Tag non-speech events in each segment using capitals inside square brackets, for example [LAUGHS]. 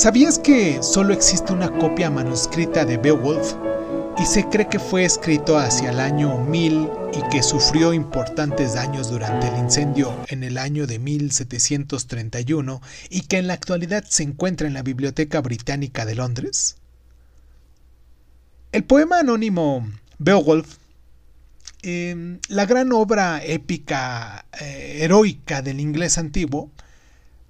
¿Sabías que solo existe una copia manuscrita de Beowulf y se cree que fue escrito hacia el año 1000 y que sufrió importantes daños durante el incendio en el año de 1731 y que en la actualidad se encuentra en la Biblioteca Británica de Londres? El poema anónimo Beowulf, em, la gran obra épica eh, heroica del inglés antiguo,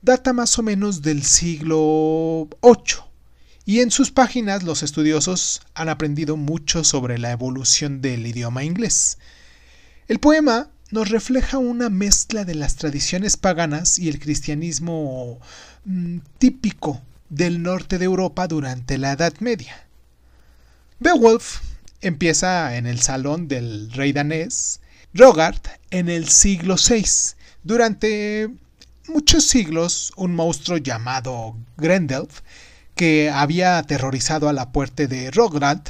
data más o menos del siglo VIII y en sus páginas los estudiosos han aprendido mucho sobre la evolución del idioma inglés. El poema nos refleja una mezcla de las tradiciones paganas y el cristianismo mm, típico del norte de Europa durante la Edad Media. Beowulf empieza en el salón del rey danés Rogart en el siglo VI. Durante muchos siglos, un monstruo llamado Grendelf que había aterrorizado a la puerta de Rograd,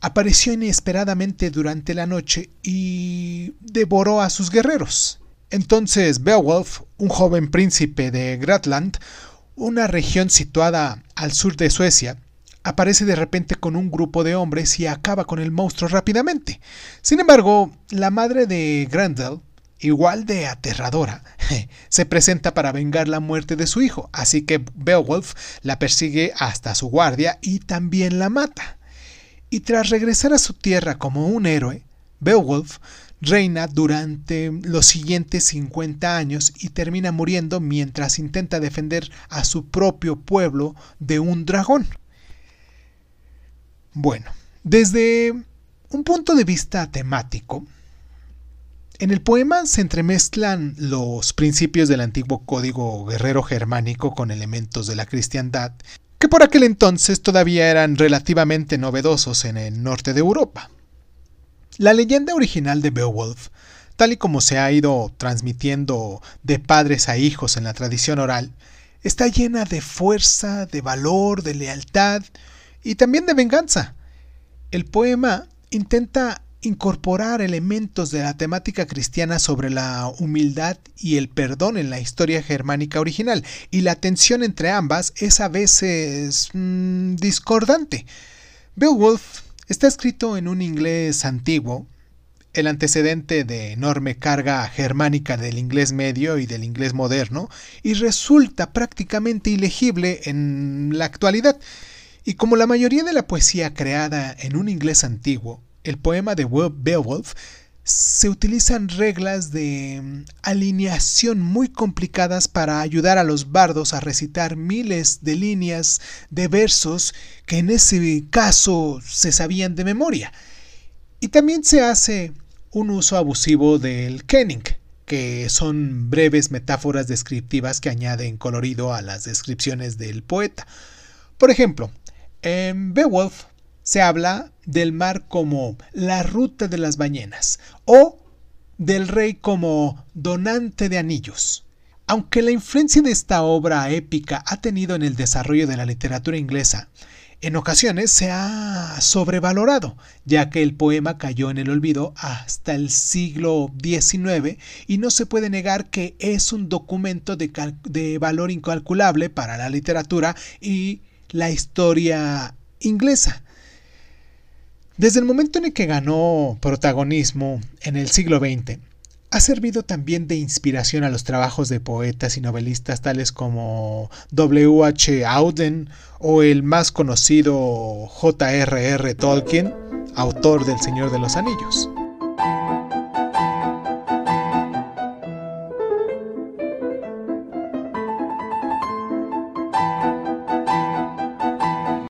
apareció inesperadamente durante la noche y devoró a sus guerreros. Entonces Beowulf, un joven príncipe de Gratland, una región situada al sur de Suecia, aparece de repente con un grupo de hombres y acaba con el monstruo rápidamente. Sin embargo, la madre de Grendel igual de aterradora, [LAUGHS] se presenta para vengar la muerte de su hijo, así que Beowulf la persigue hasta su guardia y también la mata. Y tras regresar a su tierra como un héroe, Beowulf reina durante los siguientes 50 años y termina muriendo mientras intenta defender a su propio pueblo de un dragón. Bueno, desde un punto de vista temático, en el poema se entremezclan los principios del antiguo código guerrero germánico con elementos de la cristiandad, que por aquel entonces todavía eran relativamente novedosos en el norte de Europa. La leyenda original de Beowulf, tal y como se ha ido transmitiendo de padres a hijos en la tradición oral, está llena de fuerza, de valor, de lealtad y también de venganza. El poema intenta incorporar elementos de la temática cristiana sobre la humildad y el perdón en la historia germánica original, y la tensión entre ambas es a veces mm, discordante. Beowulf está escrito en un inglés antiguo, el antecedente de enorme carga germánica del inglés medio y del inglés moderno, y resulta prácticamente ilegible en la actualidad. Y como la mayoría de la poesía creada en un inglés antiguo, el poema de Beowulf se utilizan reglas de mm, alineación muy complicadas para ayudar a los bardos a recitar miles de líneas de versos que en ese caso se sabían de memoria. Y también se hace un uso abusivo del kenning, que son breves metáforas descriptivas que añaden colorido a las descripciones del poeta. Por ejemplo, en Beowulf se habla del mar como la ruta de las ballenas o del rey como donante de anillos. Aunque la influencia de esta obra épica ha tenido en el desarrollo de la literatura inglesa, en ocasiones se ha sobrevalorado, ya que el poema cayó en el olvido hasta el siglo XIX y no se puede negar que es un documento de, de valor incalculable para la literatura y la historia inglesa. Desde el momento en el que ganó protagonismo en el siglo XX, ha servido también de inspiración a los trabajos de poetas y novelistas tales como W. H. Auden o el más conocido J. R. R. Tolkien, autor del Señor de los Anillos.